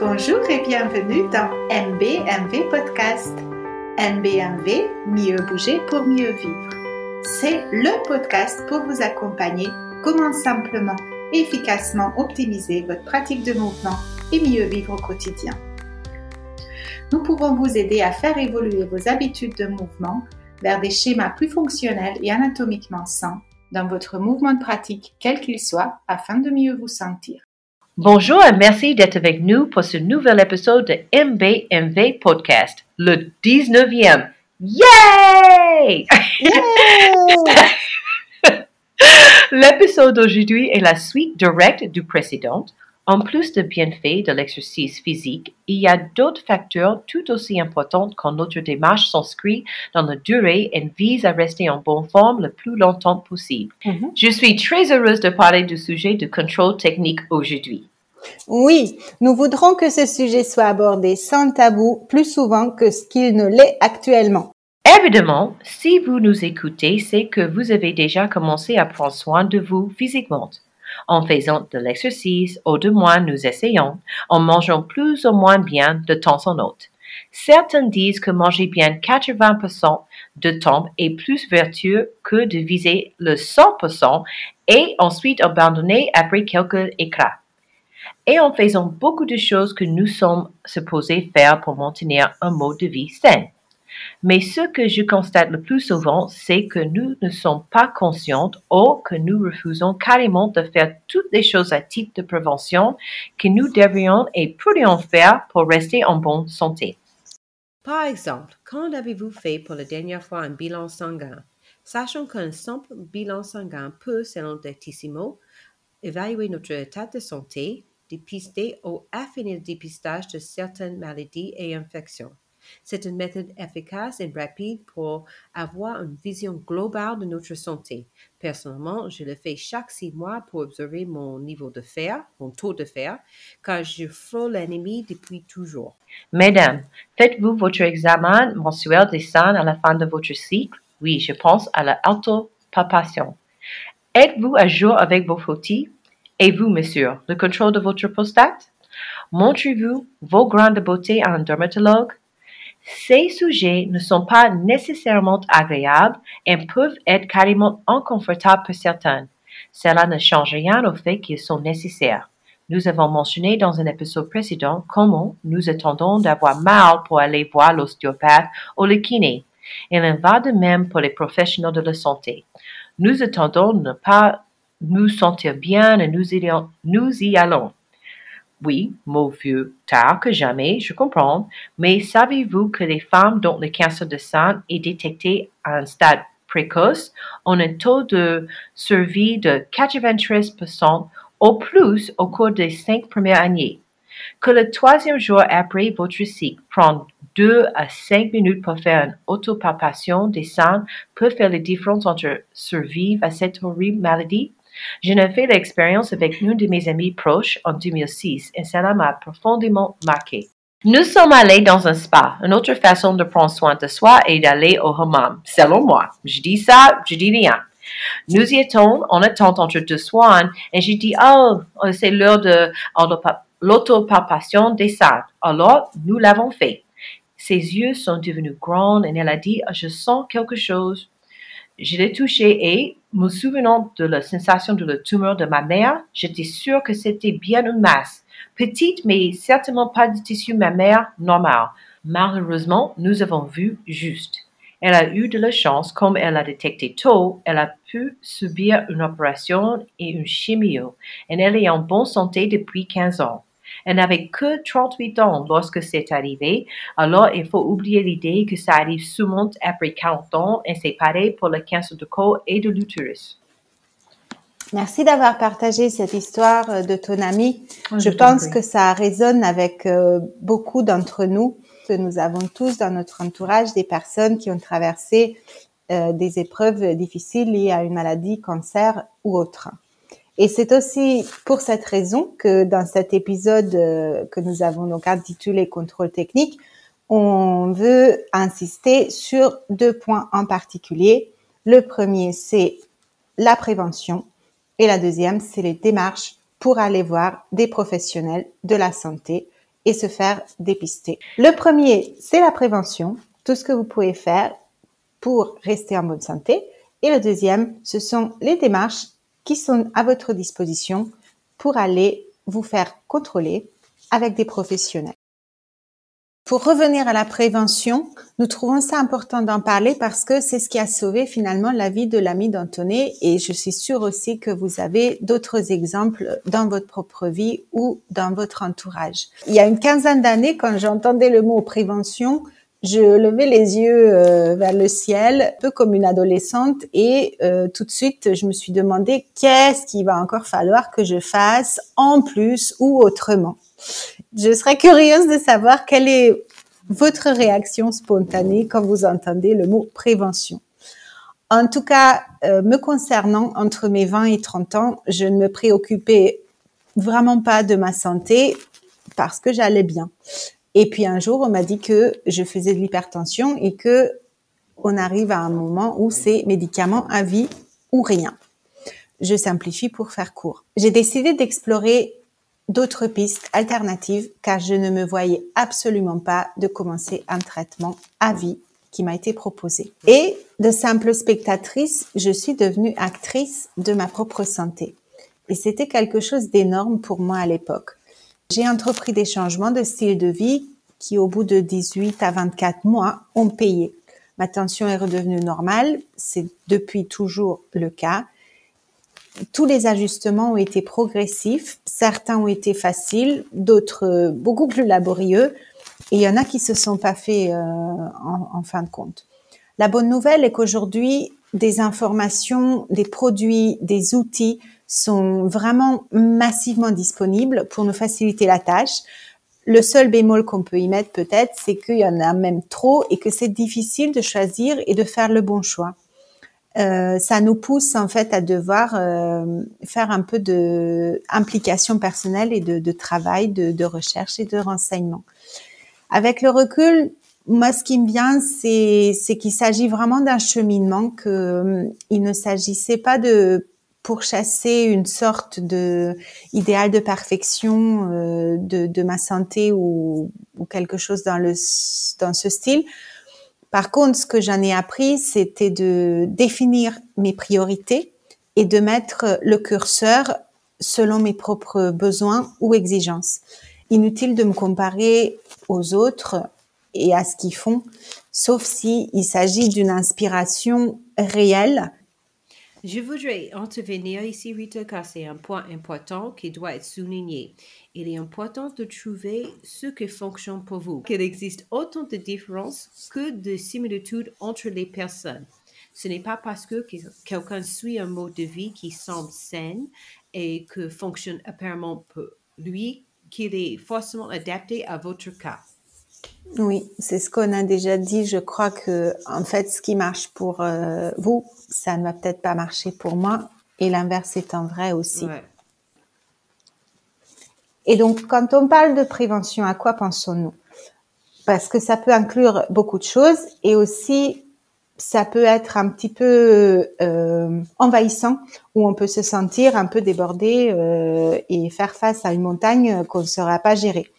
Bonjour et bienvenue dans MBMV Podcast. MBMV, mieux bouger pour mieux vivre. C'est le podcast pour vous accompagner comment simplement et efficacement optimiser votre pratique de mouvement et mieux vivre au quotidien. Nous pouvons vous aider à faire évoluer vos habitudes de mouvement vers des schémas plus fonctionnels et anatomiquement sains dans votre mouvement de pratique, quel qu'il soit, afin de mieux vous sentir. Bonjour et merci d'être avec nous pour ce nouvel épisode de MBMV Podcast, le 19e. Yay! L'épisode d'aujourd'hui est la suite directe du précédent en plus de bienfaits de l'exercice physique, il y a d'autres facteurs tout aussi importants quand notre démarche s'inscrit dans la durée et vise à rester en bonne forme le plus longtemps possible. Mhm. Je suis très heureuse de parler du sujet du contrôle technique aujourd'hui. Oui, nous voudrons que ce sujet soit abordé sans tabou plus souvent que ce qu'il ne l'est actuellement. Évidemment, si vous nous écoutez, c'est que vous avez déjà commencé à prendre soin de vous physiquement en faisant de l'exercice ou de moins nous essayons, en mangeant plus ou moins bien de temps en autre. Certains disent que manger bien 80% de temps est plus vertueux que de viser le 100% et ensuite abandonner après quelques écrats. Et en faisant beaucoup de choses que nous sommes supposés faire pour maintenir un mode de vie sain. Mais ce que je constate le plus souvent, c'est que nous ne sommes pas conscients ou que nous refusons carrément de faire toutes les choses à titre de prévention que nous devrions et pourrions faire pour rester en bonne santé. Par exemple, quand avez-vous fait pour la dernière fois un bilan sanguin? Sachant qu'un simple bilan sanguin peut, selon Dectissimo, évaluer notre état de santé, dépister ou affiner le dépistage de certaines maladies et infections. C'est une méthode efficace et rapide pour avoir une vision globale de notre santé. Personnellement, je le fais chaque six mois pour observer mon niveau de fer, mon taux de fer, car je frôle l'ennemi depuis toujours. Mesdames, faites-vous votre examen mensuel des seins à la fin de votre cycle? Oui, je pense à la. Êtes-vous à jour avec vos photos? Et vous, monsieur, le contrôle de votre prostate? Montrez-vous vos grains de beauté à un dermatologue? Ces sujets ne sont pas nécessairement agréables et peuvent être carrément inconfortables pour certains. Cela ne change rien au fait qu'ils sont nécessaires. Nous avons mentionné dans un épisode précédent comment nous attendons d'avoir mal pour aller voir l'ostéopathe ou le kiné. Il en va de même pour les professionnels de la santé. Nous attendons de ne pas nous sentir bien et nous y allons. Oui, mot vieux, tard que jamais, je comprends, mais savez-vous que les femmes dont le cancer de sein est détecté à un stade précoce ont un taux de survie de 93% au plus au cours des cinq premières années? Que le troisième jour après votre cycle, prendre deux à cinq minutes pour faire une autopalpation des seins peut faire la différence entre survivre à cette horrible maladie? Je n'ai fait l'expérience avec une de mes amies proches en 2006 et cela m'a profondément marqué. Nous sommes allés dans un spa. Une autre façon de prendre soin de soi est d'aller au hammam, selon moi. Je dis ça, je dis rien. Nous y étions en attente entre deux soins et j'ai dit, oh, c'est l'heure de l'autopalpation des seins. Alors, nous l'avons fait. Ses yeux sont devenus grands et elle a dit, je sens quelque chose. Je l'ai touché et, me souvenant de la sensation de la tumeur de ma mère, j'étais sûre que c'était bien une masse. Petite, mais certainement pas de tissu mammaire normal. Malheureusement, nous avons vu juste. Elle a eu de la chance, comme elle a détecté tôt, elle a pu subir une opération et une chimio, et elle est en bonne santé depuis 15 ans. Elle n'avait que 38 ans lorsque c'est arrivé, alors il faut oublier l'idée que ça arrive souvent après 40 ans et c'est pareil pour le cancer de col et de l'utérus. Merci d'avoir partagé cette histoire euh, de ton ami. je, pense que ça résonne avec euh, beaucoup d'entre nous, que nous avons tous dans notre entourage des personnes qui ont traversé euh, des épreuves difficiles liées à une maladie, cancer ou autre. Et c'est aussi pour cette raison que dans cet épisode euh, que nous avons donc intitulé Contrôle technique, on veut insister sur deux points en particulier. Le premier, c'est la prévention et la deuxième, c'est les démarches pour aller voir des professionnels de la santé et se faire dépister. Le premier, c'est la prévention, tout ce que vous pouvez faire pour rester en bonne santé. Et le deuxième, ce sont les démarches qui sont à votre disposition pour aller vous faire contrôler avec des professionnels. Pour revenir à la prévention, nous trouvons ça important d'en parler parce que c'est ce qui a sauvé finalement la vie de l'ami d'Antoné et je suis sûre aussi que vous avez d'autres exemples dans votre propre vie ou dans votre entourage. Il y a une quinzaine d'années, quand j'entendais le mot prévention, je levais les yeux euh, vers le ciel, un peu comme une adolescente, et euh, tout de suite, je me suis demandé qu'est-ce qu'il va encore falloir que je fasse en plus ou autrement. Je serais curieuse de savoir quelle est votre réaction spontanée quand vous entendez le mot prévention. En tout cas, euh, me concernant, entre mes 20 et 30 ans, je ne me préoccupais vraiment pas de ma santé parce que j'allais bien. Et puis un jour, on m'a dit que je faisais de l'hypertension et que on arrive à un moment où c'est médicaments à vie ou rien. Je simplifie pour faire court. J'ai décidé d'explorer d'autres pistes alternatives car je ne me voyais absolument pas de commencer un traitement à vie qui m'a été proposé. Et de simple spectatrice, je suis devenue actrice de ma propre santé. Et c'était quelque chose d'énorme pour moi à l'époque. J'ai entrepris des changements de style de vie qui, au bout de 18 à 24 mois, ont payé. Ma tension est redevenue normale, c'est depuis toujours le cas tous les ajustements ont été progressifs. Certains ont été faciles, d'autres euh, beaucoup plus laborieux. Et il y en a qui se sont pas faits euh, en, fin de compte. La bonne nouvelle est qu'aujourd'hui, des informations, des produits, des outils sont vraiment massivement disponibles pour nous faciliter la tâche. Le seul bémol qu'on peut y mettre peut-être, c'est qu'il y en a même trop et que c'est difficile de choisir et de faire le bon choix. Euh, ça nous pousse en fait à devoir euh, faire un peu de implication personnelle et de, travail, de, de, recherche et de renseignement. Avec le recul, moi, ce qui me vient, c'est, qu'il s'agit vraiment d'un cheminement, que euh, ne s'agissait pas de pourchasser une sorte de idéal de perfection euh, de, de, ma santé ou, ou quelque chose dans le dans ce style. Par contre, ce que j'en ai appris, c'était de définir mes priorités et de mettre le curseur selon mes propres besoins ou exigences. Inutile de me comparer aux autres et à ce qu'ils font, sauf si il s'agit d'une inspiration réelle je voudrais intervenir ici, Rita, car c'est un point important qui doit être souligné. Il est important de trouver ce qui fonctionne pour vous. Qu'il existe autant de différences que de similitudes entre les personnes. Ce n'est pas parce que quelqu'un suit un mode de vie qui semble sain et que fonctionne apparemment pour lui qu'il est forcément adapté à votre cas. Oui, c'est ce qu'on a déjà dit. Je crois que, en fait, ce qui marche pour euh, vous, ça ne va peut-être pas marcher pour moi. Et l'inverse étant vrai aussi. Et donc, quand on parle de prévention, à quoi pensons-nous? Parce que ça peut inclure beaucoup de choses et aussi ça peut être un petit peu euh, envahissant, où on peut se sentir un peu débordé euh, et faire face à une montagne qu'on ne saura pas gérer.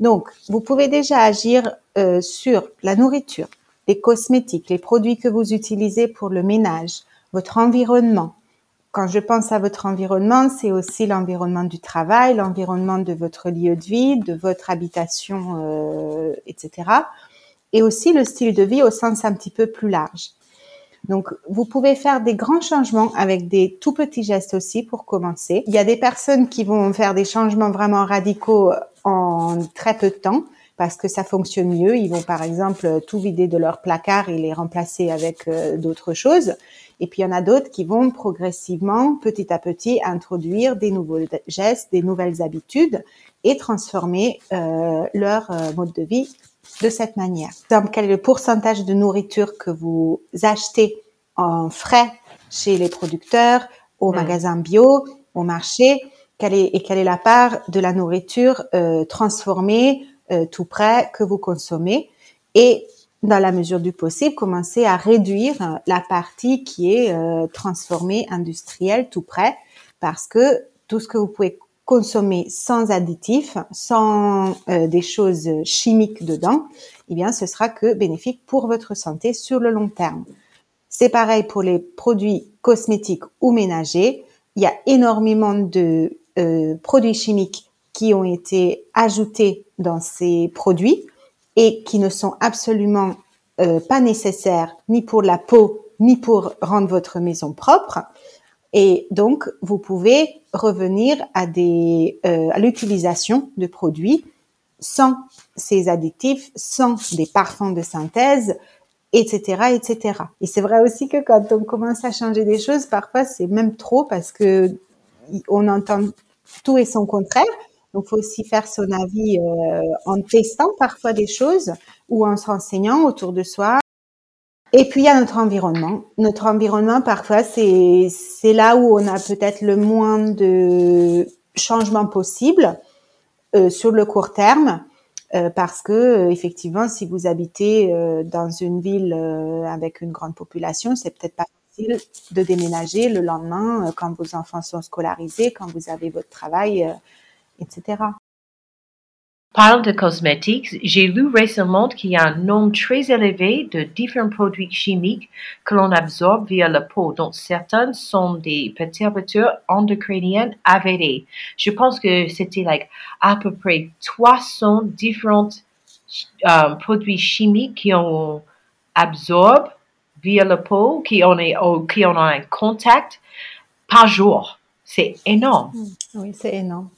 Donc, vous pouvez déjà agir euh, sur la nourriture, les cosmétiques, les produits que vous utilisez pour le ménage, votre environnement. Quand je pense à votre environnement, c'est aussi l'environnement du travail, l'environnement de votre lieu de vie, de votre habitation, euh, etc. Et aussi le style de vie au sens un petit peu plus large. Donc, vous pouvez faire des grands changements avec des tout petits gestes aussi pour commencer. Il y a des personnes qui vont faire des changements vraiment radicaux en très peu de temps parce que ça fonctionne mieux. Ils vont par exemple tout vider de leur placard et les remplacer avec euh, d'autres choses. Et puis il y en a d'autres qui vont progressivement, petit à petit, introduire des nouveaux gestes, des nouvelles habitudes et transformer euh, leur euh, mode de vie de cette manière. Donc, quel est le pourcentage de nourriture que vous achetez en frais chez les producteurs, au magasin bio, au marché? Quelle est, et quelle est la part de la nourriture euh, transformée, euh, tout prêt que vous consommez et dans la mesure du possible, commencer à réduire la partie qui est euh, transformée, industrielle, tout prêt, parce que tout ce que vous pouvez consommé sans additifs, sans euh, des choses chimiques dedans, eh bien, ce sera que bénéfique pour votre santé sur le long terme. C'est pareil pour les produits cosmétiques ou ménagers. Il y a énormément de euh, produits chimiques qui ont été ajoutés dans ces produits et qui ne sont absolument euh, pas nécessaires ni pour la peau ni pour rendre votre maison propre. Et donc, vous pouvez revenir à euh, à l'utilisation de produits sans ces additifs, sans des parfums de synthèse, etc., etc. Et c'est vrai aussi que quand on commence à changer des choses, parfois c'est même trop parce que on entend tout et son contraire. Donc, faut aussi faire son avis euh, en testant parfois des choses ou en se renseignant autour de soi. Et puis il y a notre environnement. Notre environnement, parfois, c'est là où on a peut-être le moins de changements possibles euh, sur le court terme, euh, parce que effectivement, si vous habitez dans une ville avec une grande population, c'est peut-être pas de déménager le lendemain quand vos enfants sont scolarisés, quand vous avez votre travail, etc. Parlant de cosmétiques, j'ai lu récemment qu'il y a un nombre très élevé de différents produits chimiques que l'on absorbe via la peau, dont certains sont des perturbateurs endocriniens avérés. Je pense que c'était like à peu près 300 différents euh, produits chimiques qu'on absorbe via la peau, qui on est, qui on a un contact par jour. C'est énorme. Oui, c'est énorme.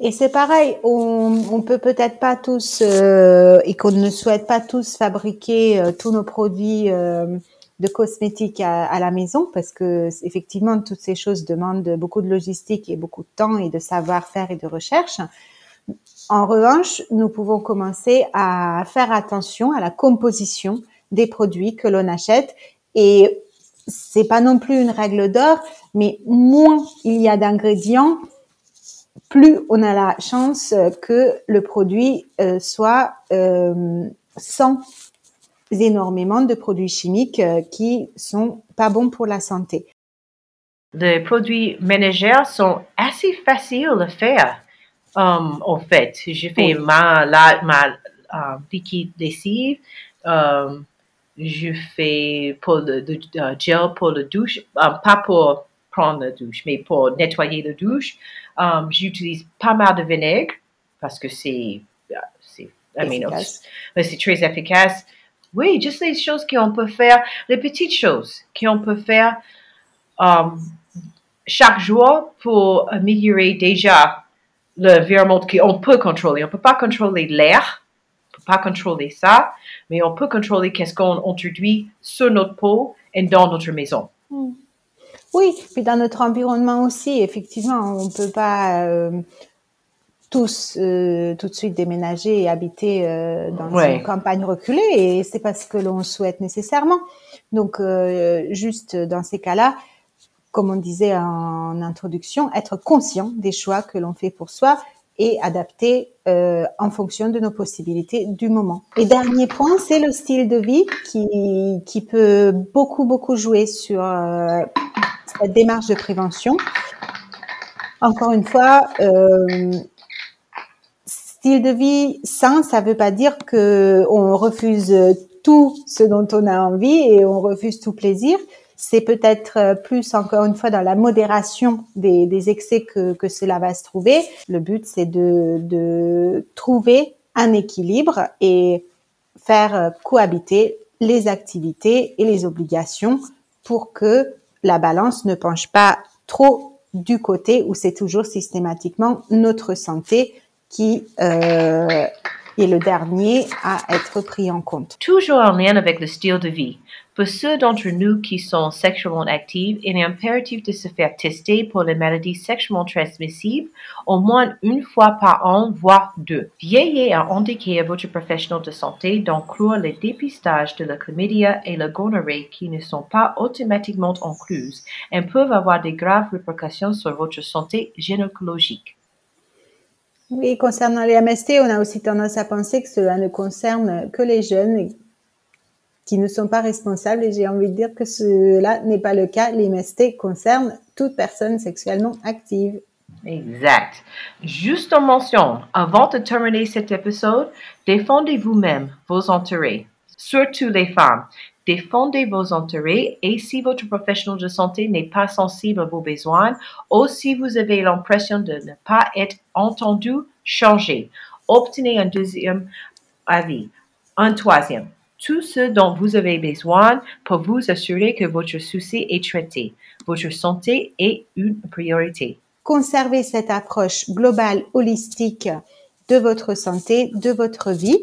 Et c'est pareil, on, on peut peut-être pas tous euh, et qu'on ne souhaite pas tous fabriquer euh, tous nos produits euh, de cosmétiques à, à, la maison parce que effectivement toutes ces choses demandent beaucoup de logistique et beaucoup de temps et de savoir-faire et de recherche. En revanche, nous pouvons commencer à faire attention à la composition des produits que l'on achète et c'est pas non plus une règle d'or, mais moins il y a d'ingrédients, plus on a la chance que le produit euh, soit euh, sans énormément de produits chimiques euh, qui sont pas bons pour la santé. Les produits ménagers sont assez faciles à faire. Um, en fait, je fais Oui. ma, la, ma liquide lessive, je fais pour le, le, euh, gel pour la douche, euh, pas pour prendre la douche, mais pour nettoyer la douche. Um, J'utilise pas mal de vinaigre parce que c'est, euh, c'est, c'est très efficace. Oui, juste les choses qu'on peut faire, les petites choses qu'on peut faire um, chaque jour pour améliorer déjà l'environnement qu'on peut contrôler. On ne peut pas contrôler l'air, pas contrôler ça, mais on peut contrôler qu'est-ce qu'on introduit sur notre peau et dans notre maison. Oui, puis dans notre environnement aussi, effectivement, on peut pas euh, tous euh, tout de suite déménager et habiter euh, dans Ouais. une campagne reculée, et c'est pas ce que l'on souhaite nécessairement. Donc, juste dans ces cas-là, comme on disait en introduction, être conscient des choix que l'on fait pour soi et adapter euh, en fonction de nos possibilités du moment. Et dernier point, c'est le style de vie qui, qui peut beaucoup, beaucoup jouer sur euh, cette démarche de prévention. Encore une fois, euh, style de vie sain, ça veut pas dire que on refuse tout ce dont on a envie et on refuse tout plaisir. C'est peut-être euh, plus encore une fois dans la modération des, excès que, que cela va se trouver. Le but, c'est de, de trouver un équilibre et faire euh, cohabiter les activités et les obligations pour que la balance ne penche pas trop du côté où c'est toujours systématiquement notre santé qui euh, est le dernier à être pris en compte. Toujours en lien avec le style de vie. Pour ceux d'entre nous qui sont sexuellement actifs, il est impératif de se faire tester pour les maladies sexuellement transmissibles au moins une fois par an, voire deux. Veillez à indiquer à votre professionnel de santé d'inclure les dépistages de la chlamydia et la gonorrhée qui ne sont pas automatiquement incluses et peuvent avoir des graves répercussions sur votre santé gynécologique. Oui, concernant les MST, on a aussi tendance à penser que cela ne concerne que les jeunes qui ne sont pas responsables et j'ai envie de dire que cela n'est pas le cas. Les MST concernent toute personne sexuellement active. Exact. Juste en mention, avant de terminer cet épisode, défendez vous-même vos intérêts, surtout les femmes. Défendez vos intérêts et si votre professionnel de santé n'est pas sensible à vos besoins ou si vous avez l'impression de ne pas être entendu, changez. Obtenez un deuxième avis, un troisième. Tout ce dont vous avez besoin pour vous assurer que votre souci est traité. Votre santé est une priorité. Conservez cette approche globale, holistique de votre santé, de votre vie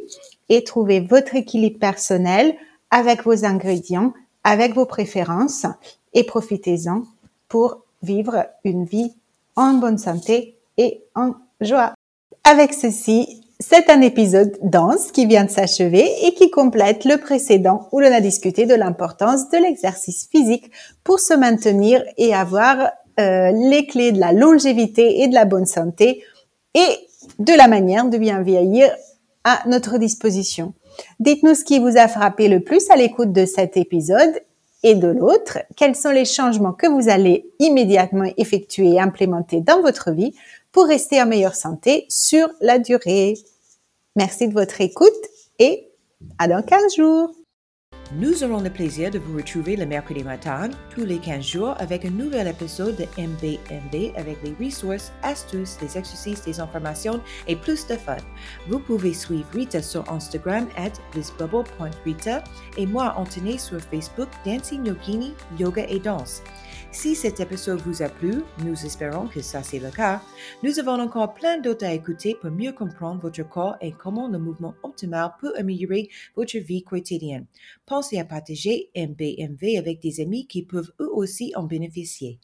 et trouvez votre équilibre personnel avec vos ingrédients, avec vos préférences et profitez-en pour vivre une vie en bonne santé et en joie. Avec ceci, c'est un épisode dense qui vient de s'achever et qui complète le précédent où l'on a discuté de l'importance de l'exercice physique pour se maintenir et avoir euh, les clés de la longévité et de la bonne santé et de la manière de bien vieillir à notre disposition. Dites-nous ce qui vous a frappé le plus à l'écoute de cet épisode et de l'autre. Quels sont les changements que vous allez immédiatement effectuer et implémenter dans votre vie pour rester en meilleure santé sur la durée? Merci de votre écoute et à dans 15 jours. Nous aurons le plaisir de vous retrouver le mercredi matin, tous les 15 jours, avec un nouvel épisode de MBMB avec les ressources, astuces, des exercices, des informations et plus de fun. Vous pouvez suivre Rita sur Instagram at thisbubble.rita et moi, Anthony, sur Facebook, Dancing Yogini, Yoga et Danse. Si cet épisode vous a plu, nous espérons que ça c'est le cas, nous avons encore plein d'autres à écouter pour mieux comprendre votre corps et comment le mouvement optimal peut améliorer votre vie quotidienne. Pensez à partager MBMV avec des amis qui peuvent eux aussi en bénéficier.